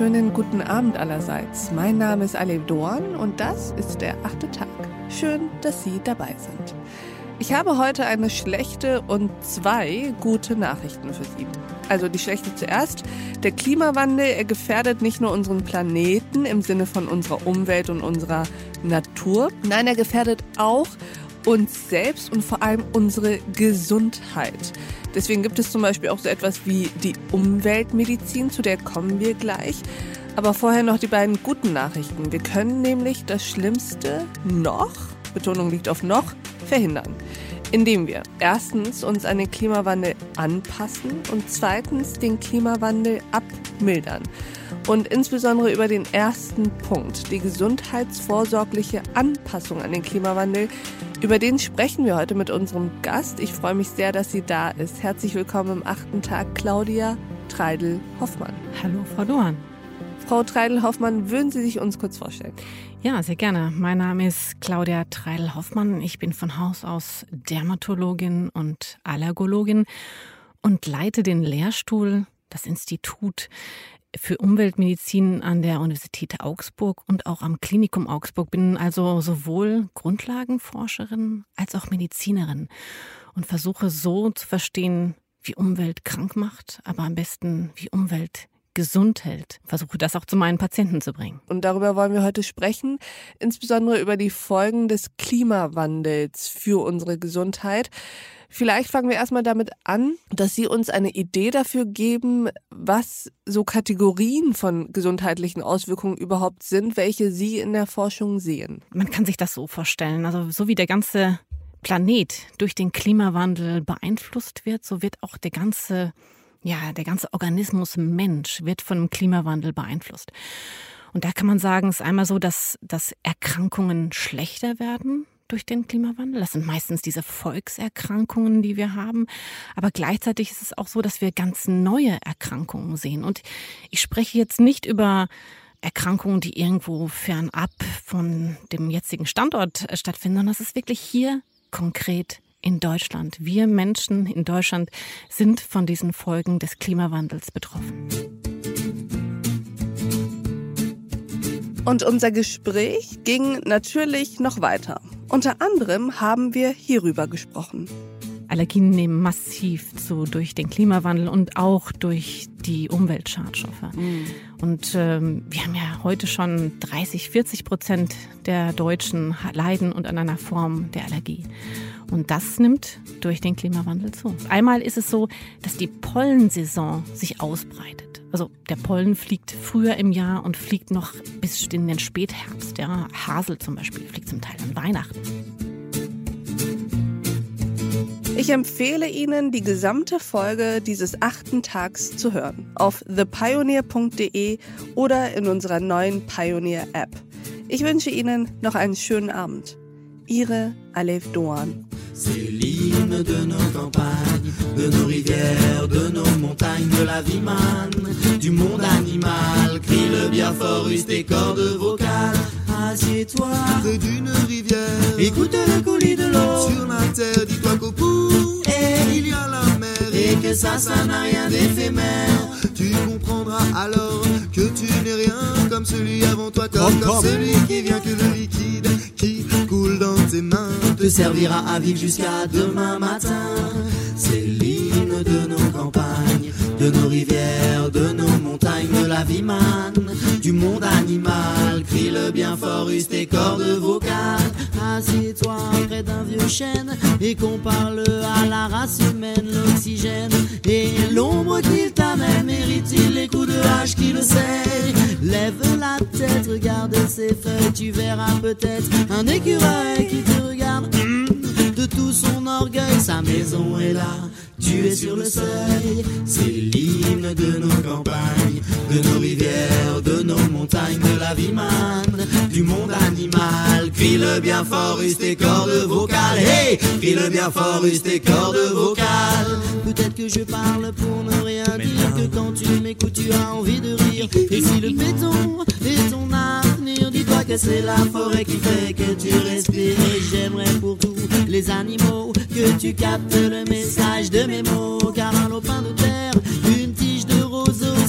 wunderschönen guten Abend allerseits. Mein Name ist Alev Dorn und das ist der achte Tag. Schön, dass Sie dabei sind. Ich habe heute eine schlechte und zwei gute Nachrichten für Sie. Also die schlechte zuerst. Der Klimawandel, er gefährdet nicht nur unseren Planeten im Sinne von unserer Umwelt und unserer Natur. Nein, er gefährdet auch uns selbst und vor allem unsere Gesundheit. Deswegen gibt es zum Beispiel auch so etwas wie die Umweltmedizin, zu der kommen wir gleich. Aber vorher noch die beiden guten Nachrichten. Wir können nämlich das Schlimmste noch, Betonung liegt auf noch, verhindern. Indem wir erstens uns an den Klimawandel anpassen und zweitens den Klimawandel abmildern. Und insbesondere über den ersten Punkt, die gesundheitsvorsorgliche Anpassung an den Klimawandel, über den sprechen wir heute mit unserem Gast. Ich freue mich sehr, dass sie da ist. Herzlich willkommen im achten Tag, Claudia Treidel-Hoffmann. Hallo, Frau Dohan. Frau Treidel-Hoffmann, würden Sie sich uns kurz vorstellen? Ja, sehr gerne. Mein Name ist Claudia Treidel-Hoffmann. Ich bin von Haus aus Dermatologin und Allergologin und leite den Lehrstuhl, das Institut für Umweltmedizin an der Universität Augsburg und auch am Klinikum Augsburg. Bin also sowohl Grundlagenforscherin als auch Medizinerin und versuche so zu verstehen, wie Umwelt krank macht, aber am besten, wie Umwelt gesund hält. Versuche das auch zu meinen Patienten zu bringen. Und darüber wollen wir heute sprechen, insbesondere über die Folgen des Klimawandels für unsere Gesundheit. Vielleicht fangen wir erstmal damit an, dass Sie uns eine Idee dafür geben, was so Kategorien von gesundheitlichen Auswirkungen überhaupt sind, welche Sie in der Forschung sehen. Man kann sich das so vorstellen. Also so wie der ganze Planet durch den Klimawandel beeinflusst wird, so wird auch der ganze, ja, der ganze Organismus Mensch wird von Klimawandel beeinflusst. Und da kann man sagen, es ist einmal so, dass, dass Erkrankungen schlechter werden durch den Klimawandel. Das sind meistens diese Volkserkrankungen, die wir haben. Aber gleichzeitig ist es auch so, dass wir ganz neue Erkrankungen sehen. Und ich spreche jetzt nicht über Erkrankungen, die irgendwo fernab von dem jetzigen Standort stattfinden, sondern das ist wirklich hier konkret in Deutschland. Wir Menschen in Deutschland sind von diesen Folgen des Klimawandels betroffen. Und unser Gespräch ging natürlich noch weiter. Unter anderem haben wir hierüber gesprochen. Allergien nehmen massiv zu durch den Klimawandel und auch durch die Umweltschadstoffe. Mhm. Und ähm, wir haben ja heute schon 30, 40 Prozent der Deutschen leiden unter einer Form der Allergie. Und das nimmt durch den Klimawandel zu. Einmal ist es so, dass die Pollensaison sich ausbreitet. Also der Pollen fliegt früher im Jahr und fliegt noch bis in den Spätherbst. Ja. Hasel zum Beispiel fliegt zum Teil an Weihnachten. Ich empfehle Ihnen, die gesamte Folge dieses achten Tags zu hören. Auf thepioneer.de oder in unserer neuen Pioneer-App. Ich wünsche Ihnen noch einen schönen Abend. Ihre Alef Doan. C'est l'hymne de nos campagnes, de nos rivières, de nos montagnes, de la vie manne, du monde animal. Crie le bien fort, use tes cordes vocales. Assieds-toi près d'une rivière. Écoute le coulis de l'eau. Sur la terre, dis-toi qu'au bout, que ça, ça n'a rien d'éphémère. Tu comprendras alors que tu n'es rien comme celui avant toi, comme, comme celui qui vient que le liquide qui coule dans tes mains. te servira à vivre jusqu'à demain matin. C'est l'hymne de nos campagnes, de nos rivières, de nos montagnes, de la vie manne, du monde animal. Crie le bien fort, use tes cordes vocales. Assieds-toi et qu'on parle à la race humaine, l'oxygène et l'ombre qu'il t'amène. Mérite-t-il les coups de hache qui le saignent Lève la tête, regarde ses feuilles, tu verras peut-être un écureuil qui te regarde hum, de tout son orgueil. Sa maison est là, tu es sur le seuil. C'est l'hymne de nos campagnes, de nos rivières, de nos montagnes, de la vie manne, du monde animal. Crie le bien fort, use tes cordes vocales. Hey, crie le bien fort, use tes cordes vocales. Peut-être que je parle pour ne rien dire, que quand tu m'écoutes, tu as envie de rire. Et si le béton est ton avenir, dis-toi que c'est la forêt qui fait que tu respires. Et j'aimerais pour tous les animaux que tu captes le message de mes mots. Car un lopin de terre,